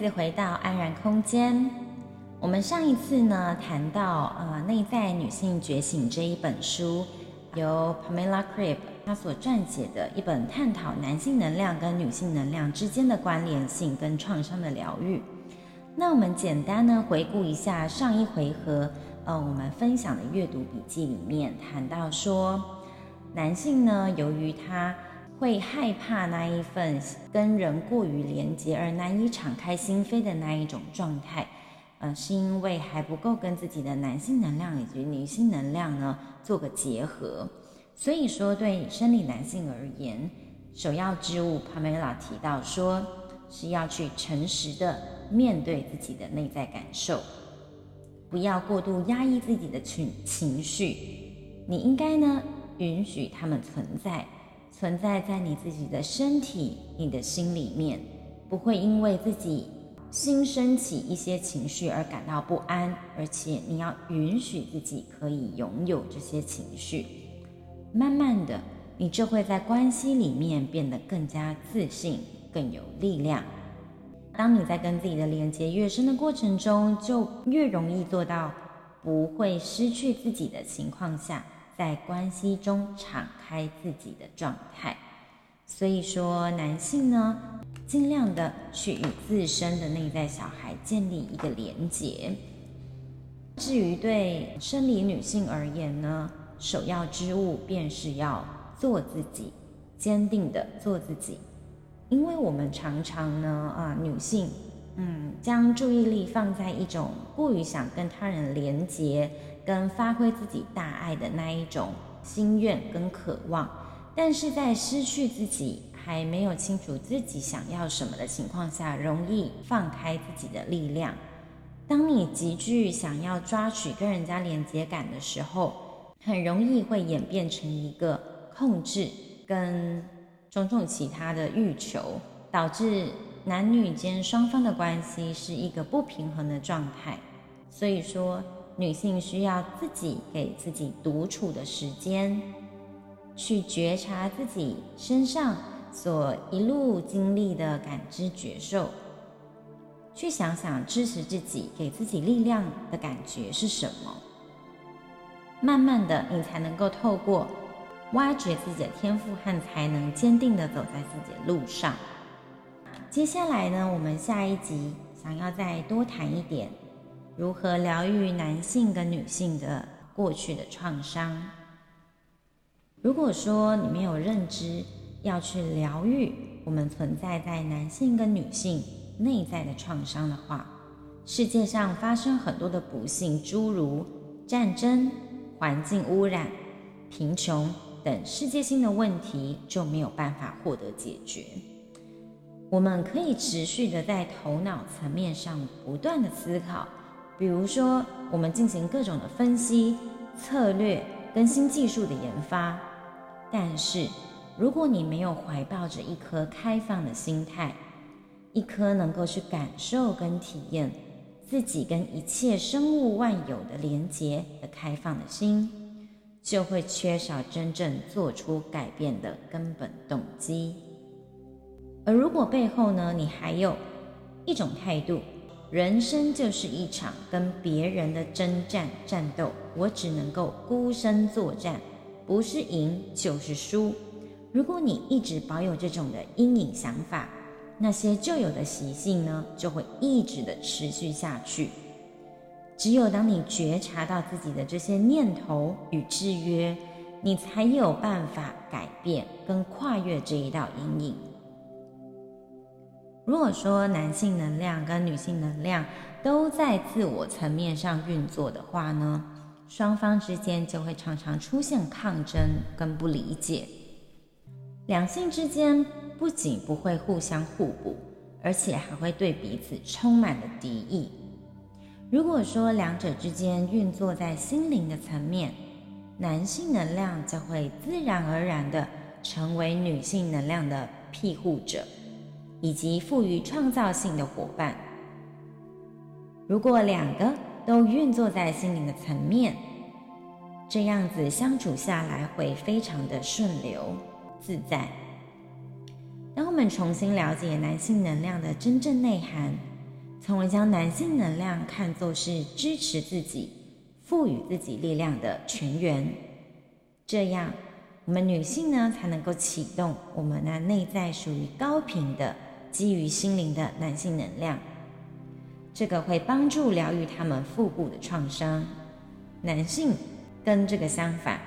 次回到安然空间。我们上一次呢谈到呃内在女性觉醒这一本书，由 Pamela Cribb 她所撰写的一本探讨男性能量跟女性能量之间的关联性跟创伤的疗愈。那我们简单呢回顾一下上一回合呃我们分享的阅读笔记里面谈到说，男性呢由于他会害怕那一份跟人过于连接而难以敞开心扉的那一种状态。呃，是因为还不够跟自己的男性能量以及女性能量呢做个结合，所以说对生理男性而言，首要之务，Pamela 提到说是要去诚实的面对自己的内在感受，不要过度压抑自己的情情绪，你应该呢允许他们存在，存在在你自己的身体、你的心里面，不会因为自己。心升起一些情绪而感到不安，而且你要允许自己可以拥有这些情绪。慢慢的，你就会在关系里面变得更加自信，更有力量。当你在跟自己的连接越深的过程中，就越容易做到不会失去自己的情况下，在关系中敞开自己的状态。所以说，男性呢，尽量的去与自身的内在小孩建立一个连结。至于对生理女性而言呢，首要之务便是要做自己，坚定的做自己。因为我们常常呢，啊，女性，嗯，将注意力放在一种过于想跟他人连结，跟发挥自己大爱的那一种心愿跟渴望，但是在失去自己。还没有清楚自己想要什么的情况下，容易放开自己的力量。当你急剧想要抓取跟人家连接感的时候，很容易会演变成一个控制跟种种其他的欲求，导致男女间双方的关系是一个不平衡的状态。所以说，女性需要自己给自己独处的时间，去觉察自己身上。所一路经历的感知觉受，去想想支持自己、给自己力量的感觉是什么？慢慢的，你才能够透过挖掘自己的天赋和才能，坚定的走在自己的路上。接下来呢，我们下一集想要再多谈一点，如何疗愈男性跟女性的过去的创伤。如果说你没有认知，要去疗愈我们存在在男性跟女性内在的创伤的话，世界上发生很多的不幸，诸如战争、环境污染、贫穷等世界性的问题就没有办法获得解决。我们可以持续的在头脑层面上不断的思考，比如说我们进行各种的分析、策略跟新技术的研发，但是。如果你没有怀抱着一颗开放的心态，一颗能够去感受跟体验自己跟一切生物万有的连结的开放的心，就会缺少真正做出改变的根本动机。而如果背后呢，你还有一种态度，人生就是一场跟别人的征战战斗，我只能够孤身作战，不是赢就是输。如果你一直保有这种的阴影想法，那些旧有的习性呢，就会一直的持续下去。只有当你觉察到自己的这些念头与制约，你才有办法改变跟跨越这一道阴影。如果说男性能量跟女性能量都在自我层面上运作的话呢，双方之间就会常常出现抗争跟不理解。两性之间不仅不会互相互补，而且还会对彼此充满了敌意。如果说两者之间运作在心灵的层面，男性能量就会自然而然地成为女性能量的庇护者，以及赋予创造性的伙伴。如果两个都运作在心灵的层面，这样子相处下来会非常的顺流。自在。当我们重新了解男性能量的真正内涵，从而将男性能量看作是支持自己、赋予自己力量的泉源，这样我们女性呢才能够启动我们那内在属于高频的、基于心灵的男性能量。这个会帮助疗愈他们腹部的创伤。男性跟这个相反。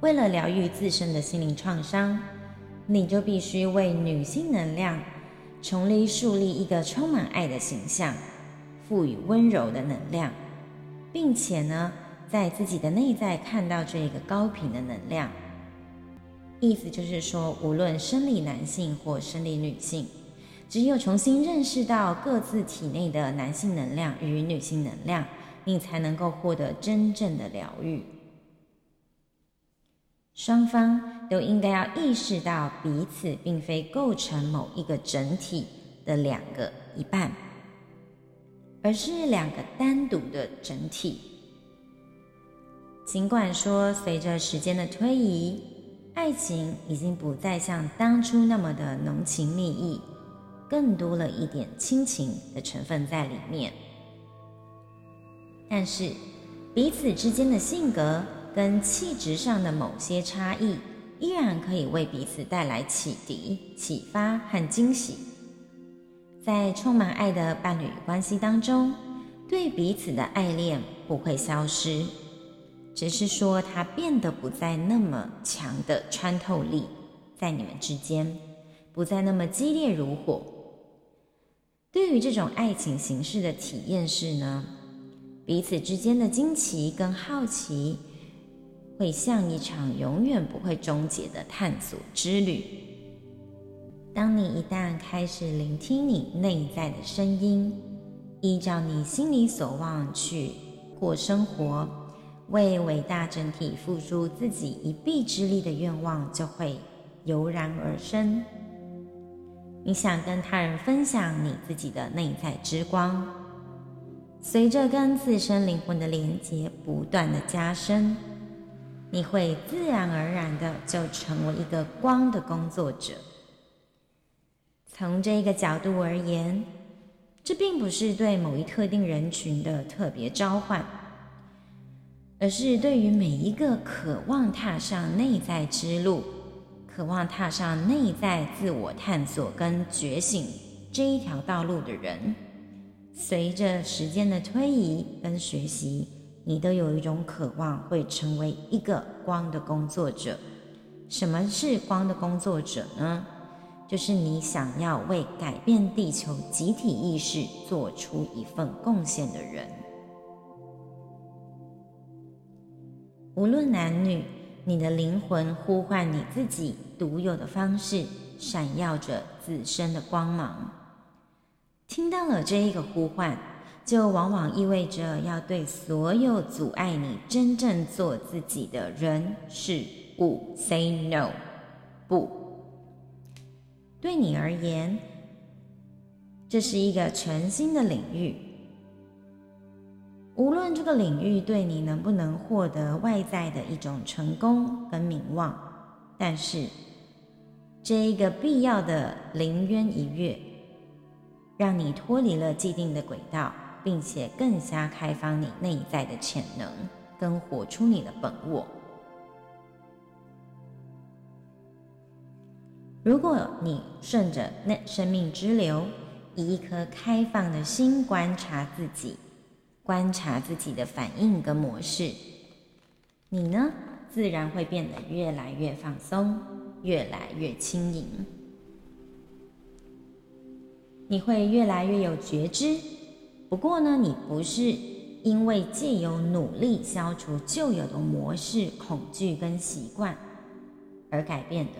为了疗愈自身的心灵创伤，你就必须为女性能量重新树立一个充满爱的形象，赋予温柔的能量，并且呢，在自己的内在看到这一个高频的能量。意思就是说，无论生理男性或生理女性，只有重新认识到各自体内的男性能量与女性能量，你才能够获得真正的疗愈。双方都应该要意识到，彼此并非构成某一个整体的两个一半，而是两个单独的整体。尽管说，随着时间的推移，爱情已经不再像当初那么的浓情蜜意，更多了一点亲情的成分在里面，但是彼此之间的性格。跟气质上的某些差异，依然可以为彼此带来启迪、启发和惊喜。在充满爱的伴侣关系当中，对彼此的爱恋不会消失，只是说它变得不再那么强的穿透力，在你们之间不再那么激烈如火。对于这种爱情形式的体验是呢，彼此之间的惊奇跟好奇。会像一场永远不会终结的探索之旅。当你一旦开始聆听你内在的声音，依照你心里所望去过生活，为伟大整体付出自己一臂之力的愿望就会油然而生。你想跟他人分享你自己的内在之光，随着跟自身灵魂的连接不断的加深。你会自然而然的就成为一个光的工作者。从这个角度而言，这并不是对某一特定人群的特别召唤，而是对于每一个渴望踏上内在之路、渴望踏上内在自我探索跟觉醒这一条道路的人，随着时间的推移跟学习。你都有一种渴望，会成为一个光的工作者。什么是光的工作者呢？就是你想要为改变地球集体意识做出一份贡献的人。无论男女，你的灵魂呼唤你自己独有的方式，闪耀着自身的光芒。听到了这一个呼唤。就往往意味着要对所有阻碍你真正做自己的人事物 say no，不。对你而言，这是一个全新的领域。无论这个领域对你能不能获得外在的一种成功跟名望，但是这一个必要的临渊一跃，让你脱离了既定的轨道。并且更加开放你内在的潜能，跟活出你的本我。如果你顺着那生命之流，以一颗开放的心观察自己，观察自己的反应跟模式，你呢，自然会变得越来越放松，越来越轻盈。你会越来越有觉知。不过呢，你不是因为借由努力消除旧有的模式、恐惧跟习惯而改变的。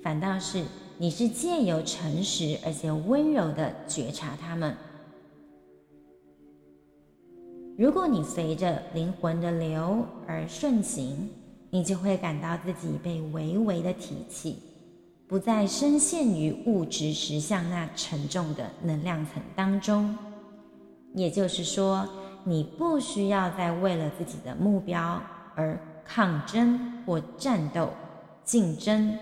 反倒是你是借由诚实而且温柔的觉察他们。如果你随着灵魂的流而顺行，你就会感到自己被微微的提起，不再深陷于物质实相那沉重的能量层当中。也就是说，你不需要再为了自己的目标而抗争或战斗、竞争。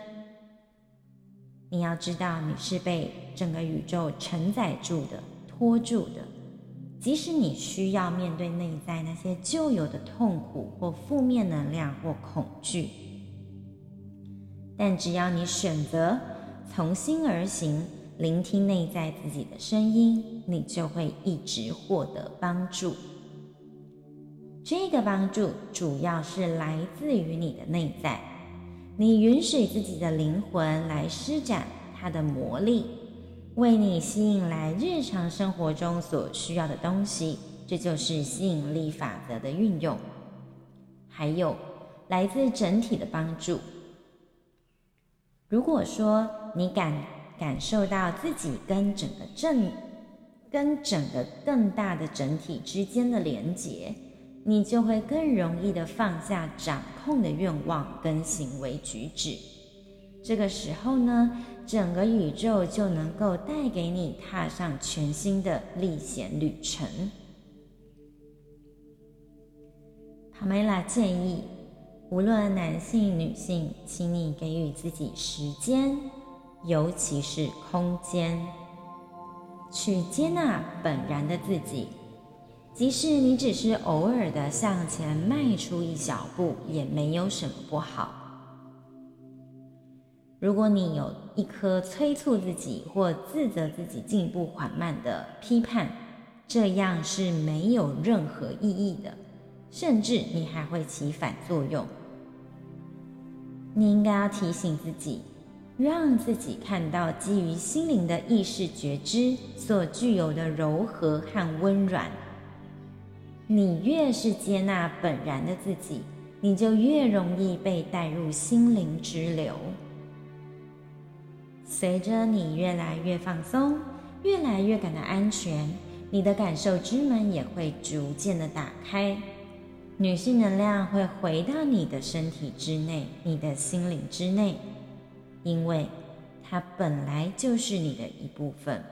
你要知道，你是被整个宇宙承载住的、托住的。即使你需要面对内在那些旧有的痛苦或负面能量或恐惧，但只要你选择从心而行，聆听内在自己的声音，你就会一直获得帮助。这个帮助主要是来自于你的内在。你允许自己的灵魂来施展它的魔力，为你吸引来日常生活中所需要的东西，这就是吸引力法则的运用。还有来自整体的帮助。如果说你感感受到自己跟整个正、跟整个更大的整体之间的连结。你就会更容易的放下掌控的愿望跟行为举止，这个时候呢，整个宇宙就能够带给你踏上全新的历险旅程。帕梅拉建议，无论男性女性，请你给予自己时间，尤其是空间，去接纳本然的自己。即使你只是偶尔的向前迈出一小步，也没有什么不好。如果你有一颗催促自己或自责自己进步缓慢的批判，这样是没有任何意义的，甚至你还会起反作用。你应该要提醒自己，让自己看到基于心灵的意识觉知所具有的柔和和温软。你越是接纳本然的自己，你就越容易被带入心灵之流。随着你越来越放松，越来越感到安全，你的感受之门也会逐渐的打开，女性能量会回到你的身体之内，你的心灵之内，因为它本来就是你的一部分，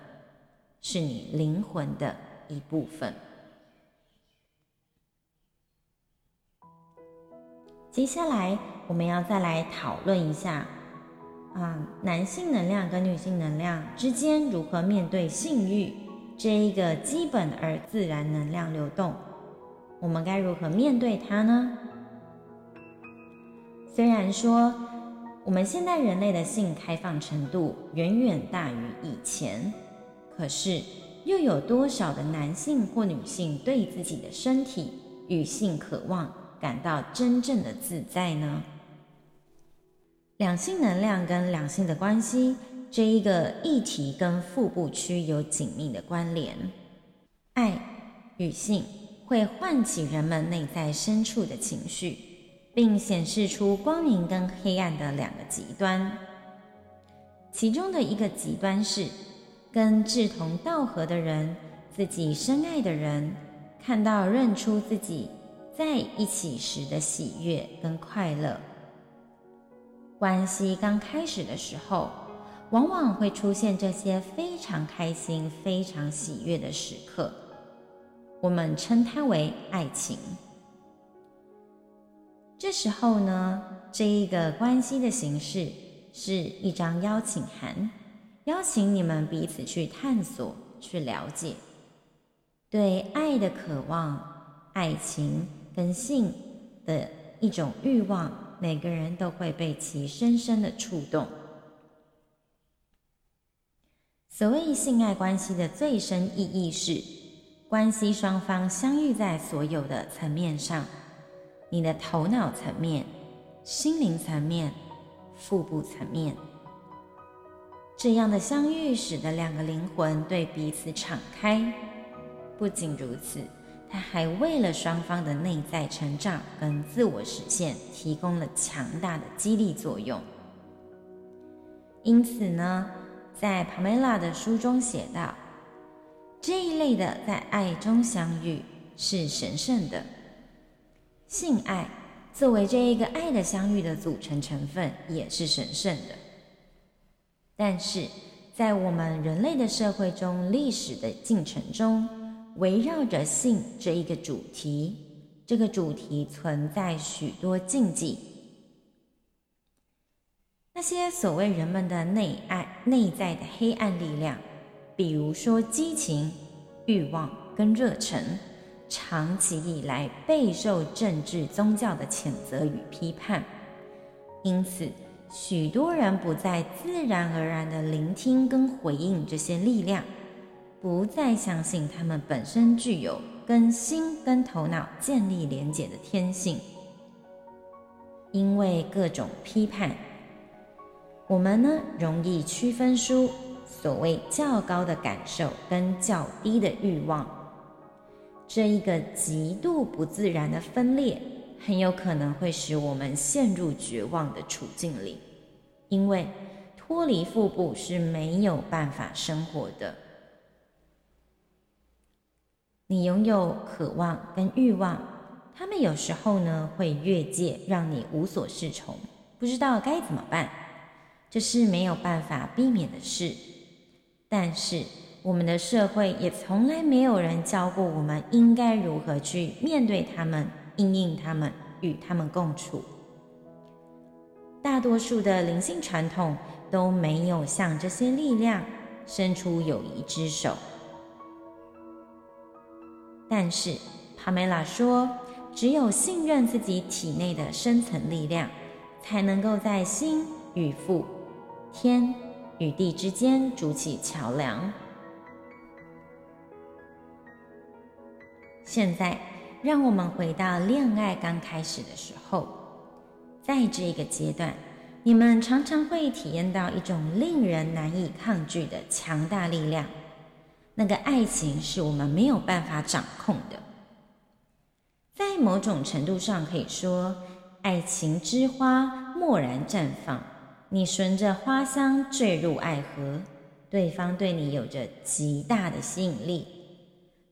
是你灵魂的一部分。接下来我们要再来讨论一下，啊，男性能量跟女性能量之间如何面对性欲这一个基本而自然能量流动，我们该如何面对它呢？虽然说我们现代人类的性开放程度远远大于以前，可是又有多少的男性或女性对自己的身体与性渴望？感到真正的自在呢？两性能量跟两性的关系这一个议题跟腹部区有紧密的关联。爱与性会唤起人们内在深处的情绪，并显示出光明跟黑暗的两个极端。其中的一个极端是跟志同道合的人、自己深爱的人看到认出自己。在一起时的喜悦跟快乐，关系刚开始的时候，往往会出现这些非常开心、非常喜悦的时刻，我们称它为爱情。这时候呢，这一个关系的形式是一张邀请函，邀请你们彼此去探索、去了解，对爱的渴望、爱情。跟性的一种欲望，每个人都会被其深深的触动。所谓性爱关系的最深意义是，关系双方相遇在所有的层面上：你的头脑层面、心灵层面、腹部层面。这样的相遇使得两个灵魂对彼此敞开。不仅如此，它还为了双方的内在成长跟自我实现提供了强大的激励作用。因此呢，在帕梅拉的书中写道，这一类的在爱中相遇是神圣的。性爱作为这一个爱的相遇的组成成分，也是神圣的。但是在我们人类的社会中，历史的进程中，围绕着性这一个主题，这个主题存在许多禁忌。那些所谓人们的内爱、内在的黑暗力量，比如说激情、欲望跟热忱，长期以来备受政治、宗教的谴责与批判，因此。许多人不再自然而然地聆听跟回应这些力量，不再相信他们本身具有跟心跟头脑建立连结的天性。因为各种批判，我们呢容易区分出所谓较高的感受跟较低的欲望，这一个极度不自然的分裂。很有可能会使我们陷入绝望的处境里，因为脱离腹部是没有办法生活的。你拥有渴望跟欲望，他们有时候呢会越界，让你无所适从，不知道该怎么办。这是没有办法避免的事。但是我们的社会也从来没有人教过我们应该如何去面对他们。应应他们，与他们共处。大多数的灵性传统都没有向这些力量伸出友谊之手。但是，帕梅拉说，只有信任自己体内的深层力量，才能够在心与腹、天与地之间筑起桥梁。现在。让我们回到恋爱刚开始的时候，在这个阶段，你们常常会体验到一种令人难以抗拒的强大力量。那个爱情是我们没有办法掌控的，在某种程度上可以说，爱情之花蓦然绽放，你顺着花香坠入爱河，对方对你有着极大的吸引力。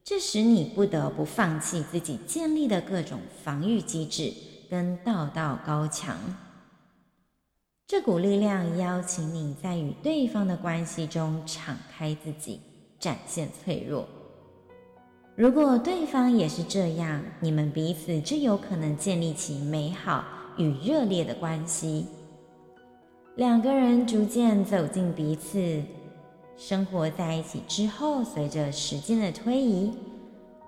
这使你不得不放弃自己建立的各种防御机制跟道道高墙。这股力量邀请你在与对方的关系中敞开自己，展现脆弱。如果对方也是这样，你们彼此就有可能建立起美好与热烈的关系。两个人逐渐走进彼此。生活在一起之后，随着时间的推移，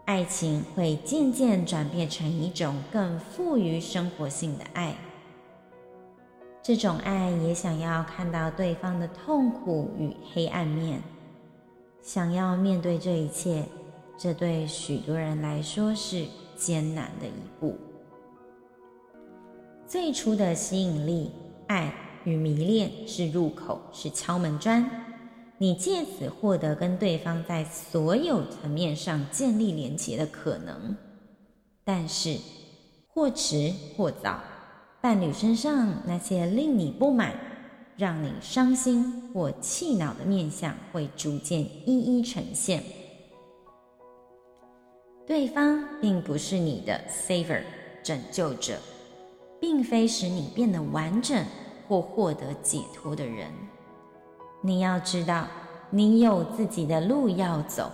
爱情会渐渐转变成一种更富于生活性的爱。这种爱也想要看到对方的痛苦与黑暗面，想要面对这一切，这对许多人来说是艰难的一步。最初的吸引力、爱与迷恋是入口，是敲门砖。你借此获得跟对方在所有层面上建立连结的可能，但是或迟或早，伴侣身上那些令你不满、让你伤心或气恼的面相会逐渐一一呈现。对方并不是你的 saver 拯救者，并非使你变得完整或获得解脱的人。你要知道，你有自己的路要走，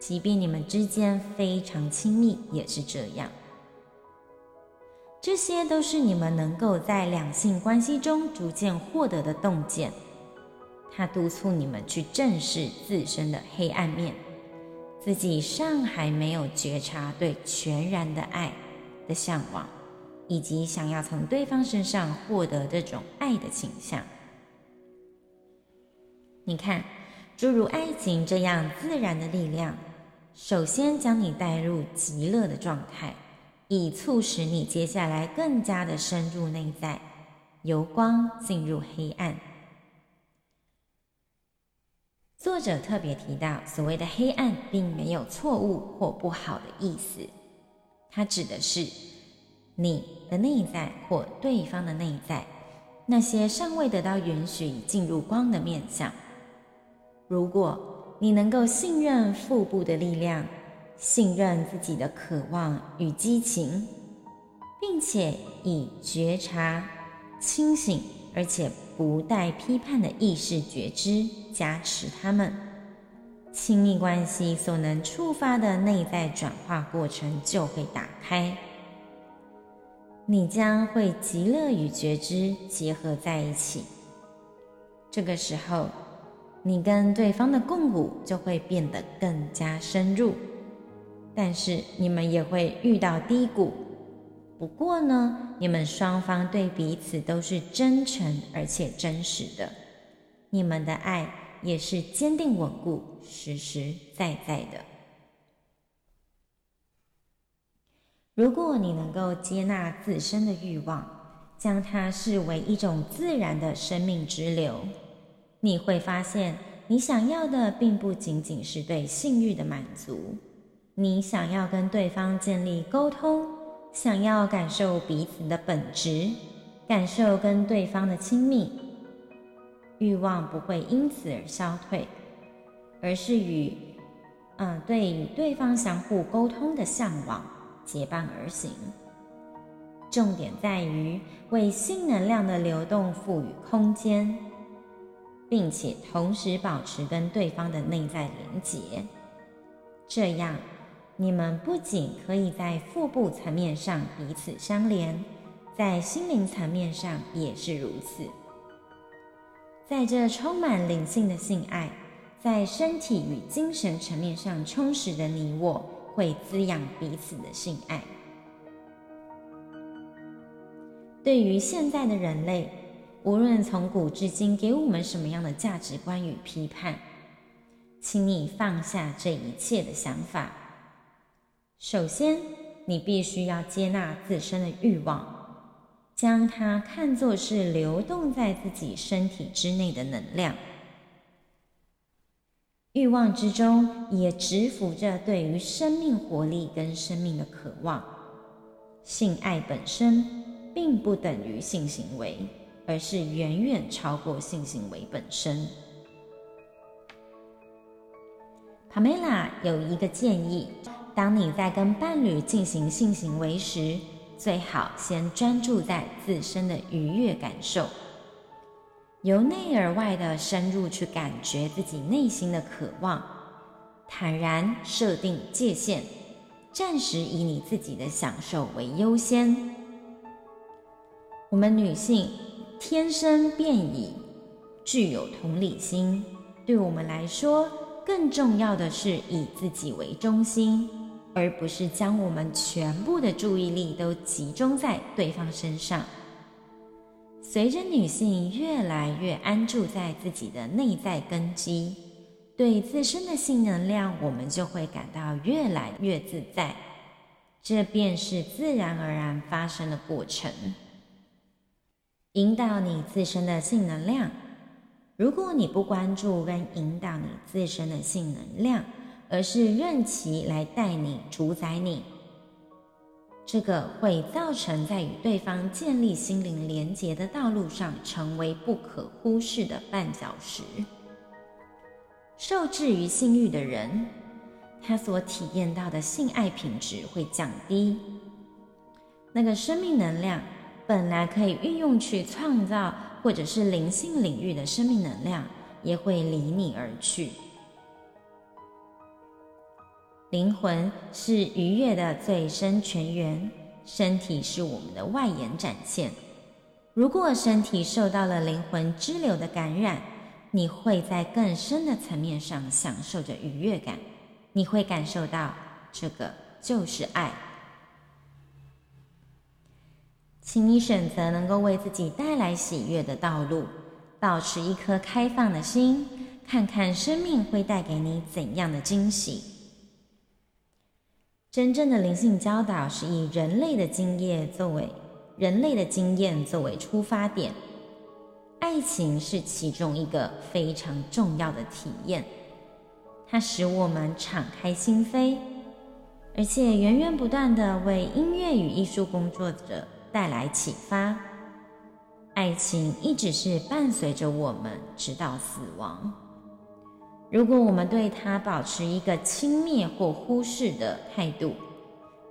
即便你们之间非常亲密，也是这样。这些都是你们能够在两性关系中逐渐获得的洞见。它督促你们去正视自身的黑暗面，自己尚还没有觉察对全然的爱的向往，以及想要从对方身上获得这种爱的倾向。你看，诸如爱情这样自然的力量，首先将你带入极乐的状态，以促使你接下来更加的深入内在，由光进入黑暗。作者特别提到，所谓的黑暗并没有错误或不好的意思，它指的是你的内在或对方的内在，那些尚未得到允许进入光的面向。如果你能够信任腹部的力量，信任自己的渴望与激情，并且以觉察、清醒，而且不带批判的意识觉知加持他们，亲密关系所能触发的内在转化过程就会打开。你将会极乐与觉知结合在一起。这个时候，你跟对方的共舞就会变得更加深入，但是你们也会遇到低谷。不过呢，你们双方对彼此都是真诚而且真实的，你们的爱也是坚定稳固、实实在在的。如果你能够接纳自身的欲望，将它视为一种自然的生命之流，你会发现，你想要的并不仅仅是对性欲的满足，你想要跟对方建立沟通。想要感受彼此的本质，感受跟对方的亲密，欲望不会因此而消退，而是与嗯对与对方相互沟通的向往结伴而行。重点在于为性能量的流动赋予空间，并且同时保持跟对方的内在连结，这样。你们不仅可以在腹部层面上彼此相连，在心灵层面上也是如此。在这充满灵性的性爱，在身体与精神层面上充实的你我，会滋养彼此的性爱。对于现在的人类，无论从古至今给我们什么样的价值观与批判，请你放下这一切的想法。首先，你必须要接纳自身的欲望，将它看作是流动在自己身体之内的能量。欲望之中也蛰伏着对于生命活力跟生命的渴望。性爱本身并不等于性行为，而是远远超过性行为本身。帕梅拉有一个建议。当你在跟伴侣进行性行为时，最好先专注在自身的愉悦感受，由内而外的深入去感觉自己内心的渴望，坦然设定界限，暂时以你自己的享受为优先。我们女性天生便已具有同理心，对我们来说，更重要的是以自己为中心。而不是将我们全部的注意力都集中在对方身上。随着女性越来越安住在自己的内在根基，对自身的性能量，我们就会感到越来越自在。这便是自然而然发生的过程。引导你自身的性能量。如果你不关注跟引导你自身的性能量，而是任其来带你、主宰你，这个会造成在与对方建立心灵连结的道路上成为不可忽视的绊脚石。受制于性欲的人，他所体验到的性爱品质会降低，那个生命能量本来可以运用去创造或者是灵性领域的生命能量，也会离你而去。灵魂是愉悦的最深泉源，身体是我们的外延展现。如果身体受到了灵魂支流的感染，你会在更深的层面上享受着愉悦感。你会感受到这个就是爱。请你选择能够为自己带来喜悦的道路，保持一颗开放的心，看看生命会带给你怎样的惊喜。真正的灵性教导是以人类的经验作为人类的经验作为出发点，爱情是其中一个非常重要的体验，它使我们敞开心扉，而且源源不断的为音乐与艺术工作者带来启发。爱情一直是伴随着我们直到死亡。如果我们对它保持一个轻蔑或忽视的态度，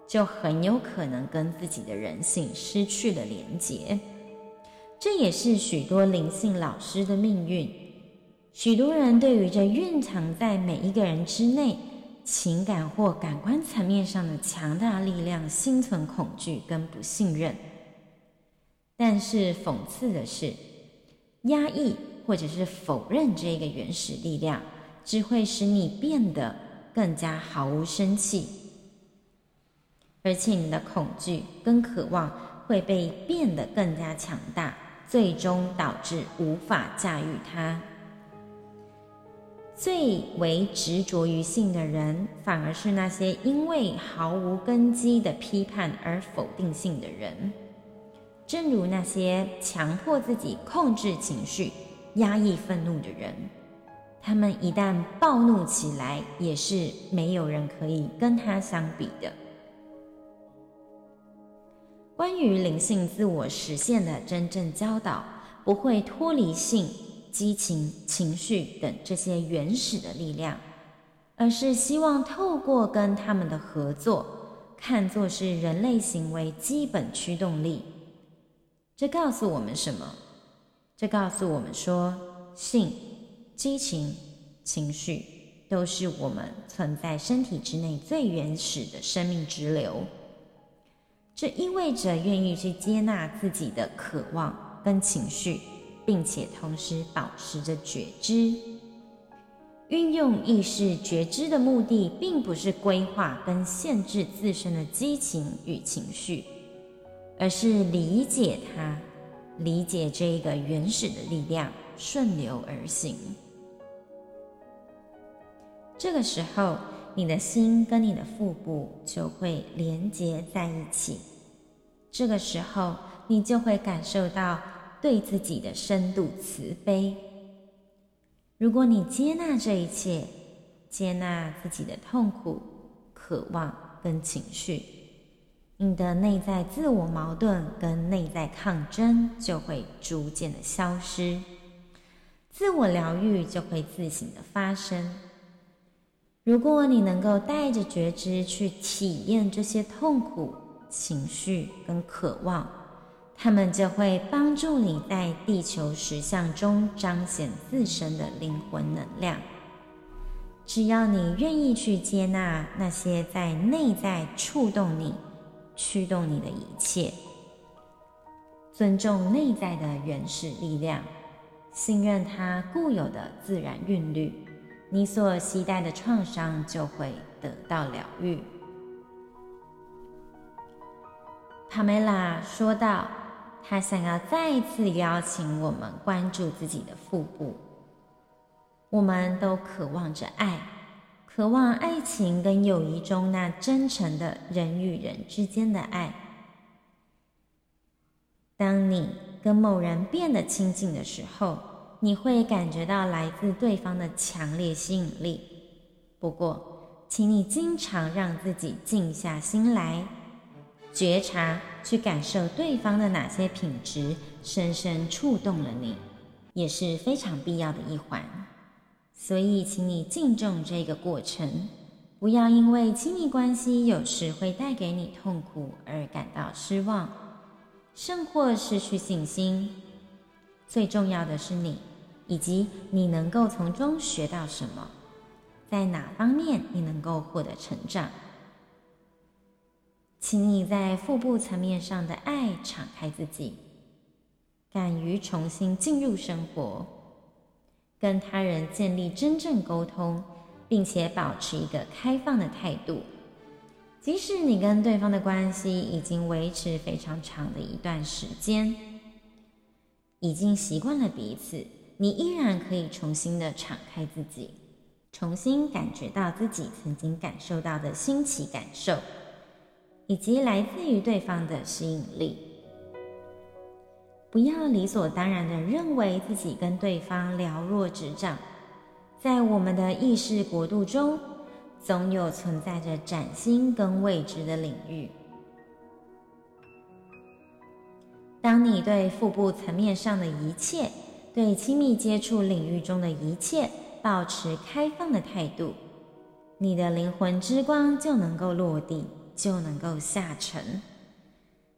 就很有可能跟自己的人性失去了连结。这也是许多灵性老师的命运。许多人对于这蕴藏在每一个人之内情感或感官层面上的强大力量心存恐惧跟不信任。但是讽刺的是，压抑或者是否认这个原始力量。只会使你变得更加毫无生气，而且你的恐惧跟渴望会被变得更加强大，最终导致无法驾驭它。最为执着于性的人，反而是那些因为毫无根基的批判而否定性的人，正如那些强迫自己控制情绪、压抑愤怒的人。他们一旦暴怒起来，也是没有人可以跟他相比的。关于灵性自我实现的真正教导，不会脱离性、激情、情绪等这些原始的力量，而是希望透过跟他们的合作，看作是人类行为基本驱动力。这告诉我们什么？这告诉我们说，性。激情、情绪都是我们存在身体之内最原始的生命之流。这意味着愿意去接纳自己的渴望跟情绪，并且同时保持着觉知。运用意识觉知的目的，并不是规划跟限制自身的激情与情绪，而是理解它，理解这一个原始的力量，顺流而行。这个时候，你的心跟你的腹部就会连接在一起。这个时候，你就会感受到对自己的深度慈悲。如果你接纳这一切，接纳自己的痛苦、渴望跟情绪，你的内在自我矛盾跟内在抗争就会逐渐的消失，自我疗愈就会自行的发生。如果你能够带着觉知去体验这些痛苦、情绪跟渴望，它们就会帮助你在地球实相中彰显自身的灵魂能量。只要你愿意去接纳那些在内在触动你、驱动你的一切，尊重内在的原始力量，信任它固有的自然韵律。你所携带的创伤就会得到疗愈。帕梅拉说道：“她想要再一次邀请我们关注自己的腹部。我们都渴望着爱，渴望爱情跟友谊中那真诚的人与人之间的爱。当你跟某人变得亲近的时候。”你会感觉到来自对方的强烈吸引力。不过，请你经常让自己静下心来，觉察，去感受对方的哪些品质深深触动了你，也是非常必要的一环。所以，请你敬重这个过程，不要因为亲密关系有时会带给你痛苦而感到失望，甚或失去信心。最重要的是你。以及你能够从中学到什么，在哪方面你能够获得成长？请你在腹部层面上的爱敞开自己，敢于重新进入生活，跟他人建立真正沟通，并且保持一个开放的态度。即使你跟对方的关系已经维持非常长的一段时间，已经习惯了彼此。你依然可以重新的敞开自己，重新感觉到自己曾经感受到的新奇感受，以及来自于对方的吸引力。不要理所当然的认为自己跟对方了若指掌，在我们的意识国度中，总有存在着崭新跟未知的领域。当你对腹部层面上的一切，对亲密接触领域中的一切保持开放的态度，你的灵魂之光就能够落地，就能够下沉。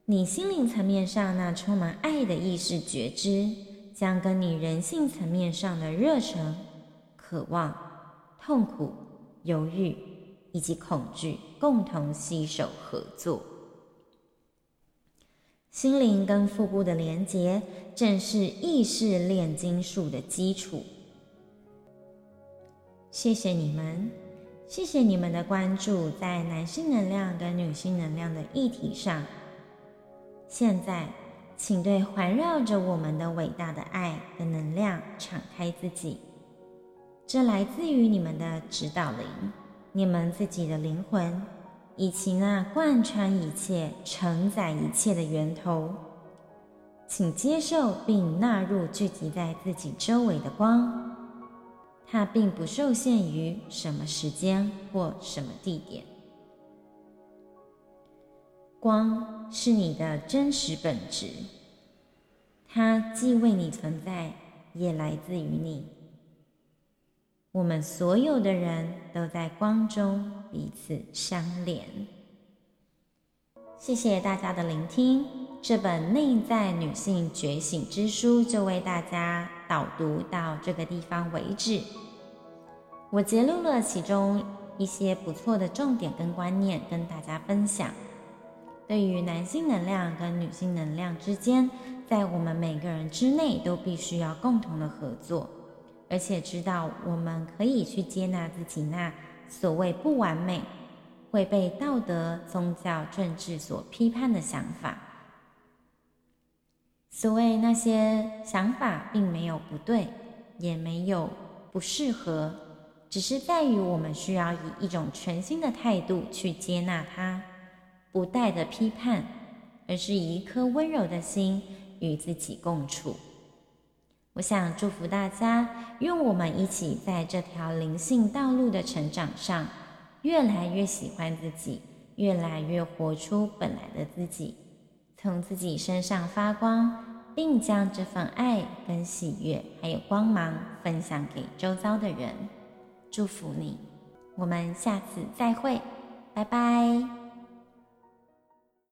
你心灵层面上那充满爱的意识觉知，将跟你人性层面上的热忱、渴望、痛苦、犹豫以及恐惧共同携手合作。心灵跟腹部的连结，正是意识炼金术的基础。谢谢你们，谢谢你们的关注，在男性能量跟女性能量的议题上。现在，请对环绕着我们的伟大的爱的能量敞开自己。这来自于你们的指导灵，你们自己的灵魂。以及那贯穿一切、承载一切的源头，请接受并纳入聚集在自己周围的光。它并不受限于什么时间或什么地点。光是你的真实本质，它既为你存在，也来自于你。我们所有的人都在光中彼此相连。谢谢大家的聆听，这本《内在女性觉醒之书》就为大家导读到这个地方为止。我截录了其中一些不错的重点跟观念，跟大家分享。对于男性能量跟女性能量之间，在我们每个人之内都必须要共同的合作。而且知道我们可以去接纳自己那所谓不完美、会被道德、宗教、政治所批判的想法。所谓那些想法，并没有不对，也没有不适合，只是在于我们需要以一种全新的态度去接纳它，不带着批判，而是以一颗温柔的心与自己共处。我想祝福大家，愿我们一起在这条灵性道路的成长上，越来越喜欢自己，越来越活出本来的自己，从自己身上发光，并将这份爱跟喜悦还有光芒分享给周遭的人。祝福你，我们下次再会，拜拜。